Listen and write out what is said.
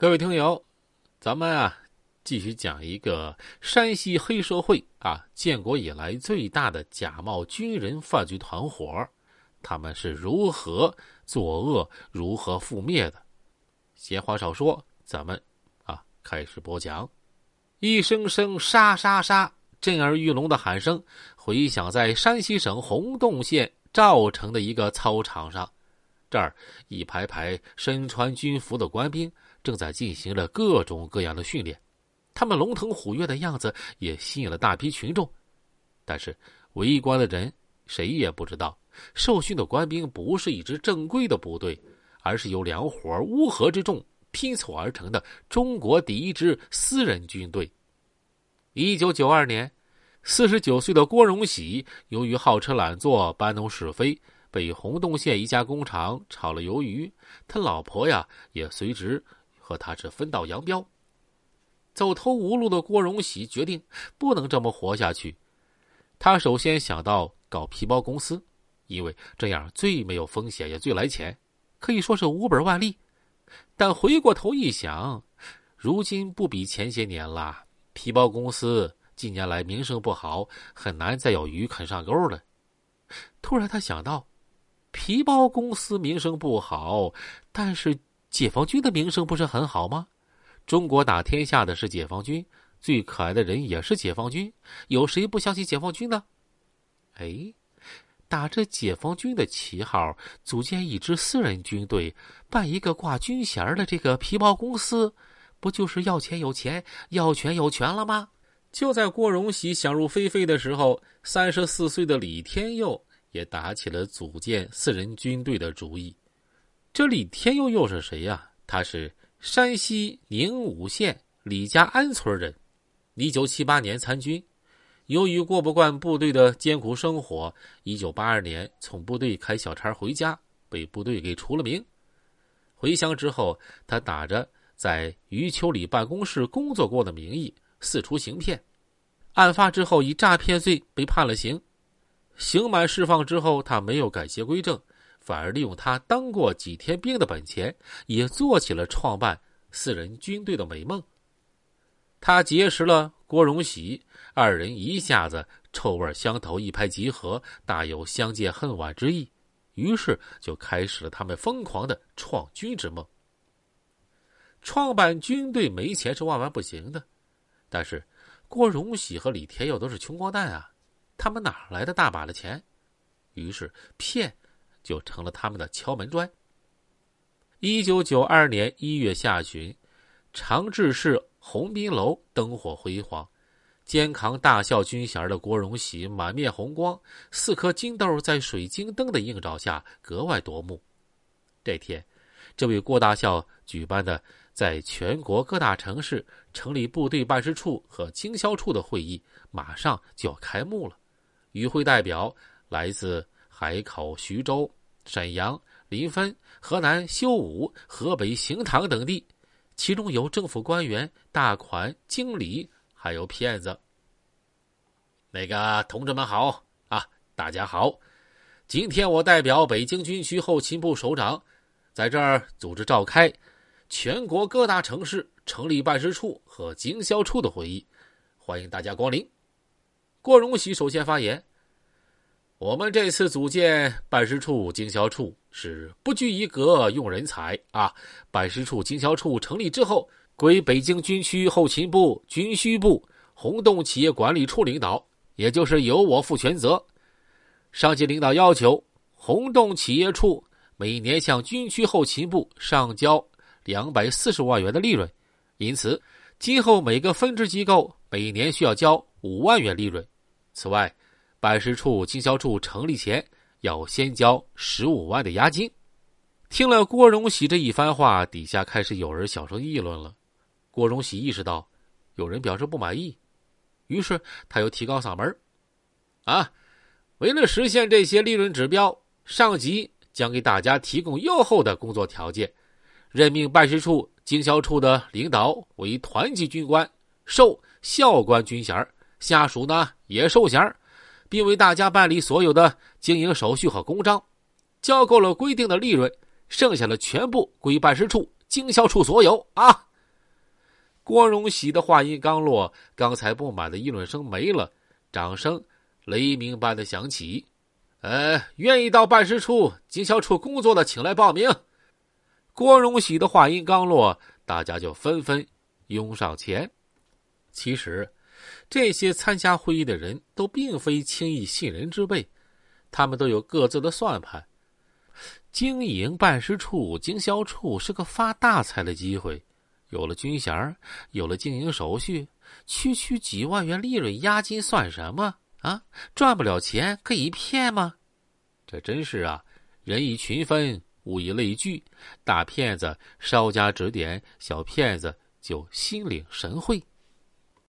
各位听友，咱们啊继续讲一个山西黑社会啊，建国以来最大的假冒军人犯罪团伙，他们是如何作恶、如何覆灭的。闲话少说，咱们啊开始播讲。一声声杀杀杀，震耳欲聋的喊声回响在山西省洪洞县赵城的一个操场上。这儿一排排身穿军服的官兵。正在进行着各种各样的训练，他们龙腾虎跃的样子也吸引了大批群众。但是围观的人谁也不知道，受训的官兵不是一支正规的部队，而是由两伙乌合之众拼凑而成的中国第一支私人军队。一九九二年，四十九岁的郭荣喜由于好吃懒做、搬弄是非，被洪洞县一家工厂炒了鱿鱼。他老婆呀，也随之。和他是分道扬镳。走投无路的郭荣喜决定不能这么活下去。他首先想到搞皮包公司，因为这样最没有风险也最来钱，可以说是无本万利。但回过头一想，如今不比前些年了。皮包公司近年来名声不好，很难再有鱼啃上钩了。突然，他想到，皮包公司名声不好，但是。解放军的名声不是很好吗？中国打天下的是解放军，最可爱的人也是解放军，有谁不相信解放军呢？哎，打着解放军的旗号组建一支私人军队，办一个挂军衔的这个皮包公司，不就是要钱有钱，要权有权了吗？就在郭荣喜想入非非的时候，三十四岁的李天佑也打起了组建私人军队的主意。这李天佑又是谁呀？他是山西宁武县李家安村人，一九七八年参军，由于过不惯部队的艰苦生活，一九八二年从部队开小差回家，被部队给除了名。回乡之后，他打着在余秋里办公室工作过的名义四处行骗，案发之后以诈骗罪被判了刑，刑满释放之后，他没有改邪归正。反而利用他当过几天兵的本钱，也做起了创办私人军队的美梦。他结识了郭荣喜，二人一下子臭味相投，一拍即合，大有相见恨晚之意。于是就开始了他们疯狂的创军之梦。创办军队没钱是万万不行的，但是郭荣喜和李天佑都是穷光蛋啊，他们哪来的大把的钱？于是骗。就成了他们的敲门砖。一九九二年一月下旬，长治市鸿宾楼灯火辉煌，肩扛大校军衔的郭荣喜满面红光，四颗金豆在水晶灯的映照下格外夺目。这天，这位郭大校举办的在全国各大城市成立部队办事处和经销处的会议马上就要开幕了，与会代表来自。海口、徐州、沈阳、临汾、河南修武、河北邢唐等地，其中有政府官员、大款、经理，还有骗子。那个同志们好啊，大家好！今天我代表北京军区后勤部首长，在这儿组织召开全国各大城市成立办事处和经销处的会议，欢迎大家光临。郭荣喜首先发言。我们这次组建办事处、经销处是不拘一格用人才啊！办事处、经销处成立之后，归北京军区后勤部、军需部、洪洞企业管理处领导，也就是由我负全责。上级领导要求，洪洞企业处每年向军区后勤部上交两百四十万元的利润，因此今后每个分支机构每年需要交五万元利润。此外，办事处、经销处成立前要先交十五万的押金。听了郭荣喜这一番话，底下开始有人小声议论了。郭荣喜意识到有人表示不满意，于是他又提高嗓门啊，为了实现这些利润指标，上级将给大家提供优厚的工作条件，任命办事处、经销处的领导为团级军官，授校官军衔下属呢也授衔并为大家办理所有的经营手续和公章，交够了规定的利润，剩下的全部归办事处、经销处所有啊！郭荣喜的话音刚落，刚才不满的议论声没了，掌声雷鸣般的响起。呃，愿意到办事处、经销处工作的，请来报名。郭荣喜的话音刚落，大家就纷纷拥上前。其实，这些参加会议的人都并非轻易信人之辈，他们都有各自的算盘。经营办事处、经销处是个发大财的机会，有了军衔，有了经营手续，区区几万元利润押金算什么啊？赚不了钱可以骗吗？这真是啊，人以群分，物以类聚，大骗子稍加指点，小骗子就心领神会。